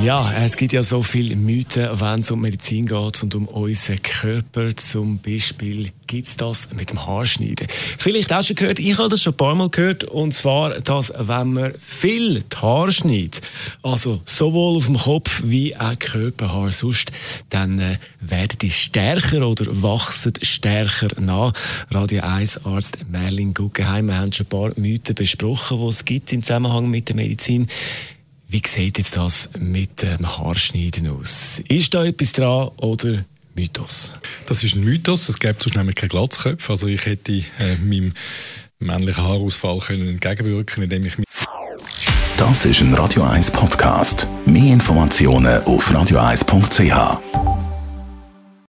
Ja, es gibt ja so viele Mythen, wenn es um Medizin geht und um unseren Körper. Zum Beispiel gibt es das mit dem Haarschneiden. Vielleicht auch schon gehört, ich habe das schon ein paar Mal gehört, und zwar, dass wenn man viel die Haare schneidet, also sowohl auf dem Kopf wie auch Körperhaar sonst, dann äh, werden die stärker oder wachsen stärker nach. Radio 1 Arzt Merlin Guggenheim, wir haben schon ein paar Mythen besprochen, die es gibt im Zusammenhang mit der Medizin. Wie sieht jetzt das mit dem Haarschneiden aus? Ist da etwas dran oder Mythos? Das ist ein Mythos. Es gibt sonst nämlich keine Glatzköpfe. Also ich hätte äh, meinem männlichen Haarausfall können entgegenwirken, indem ich mich Das ist ein Radio 1 Podcast. Mehr Informationen auf radio1.ch.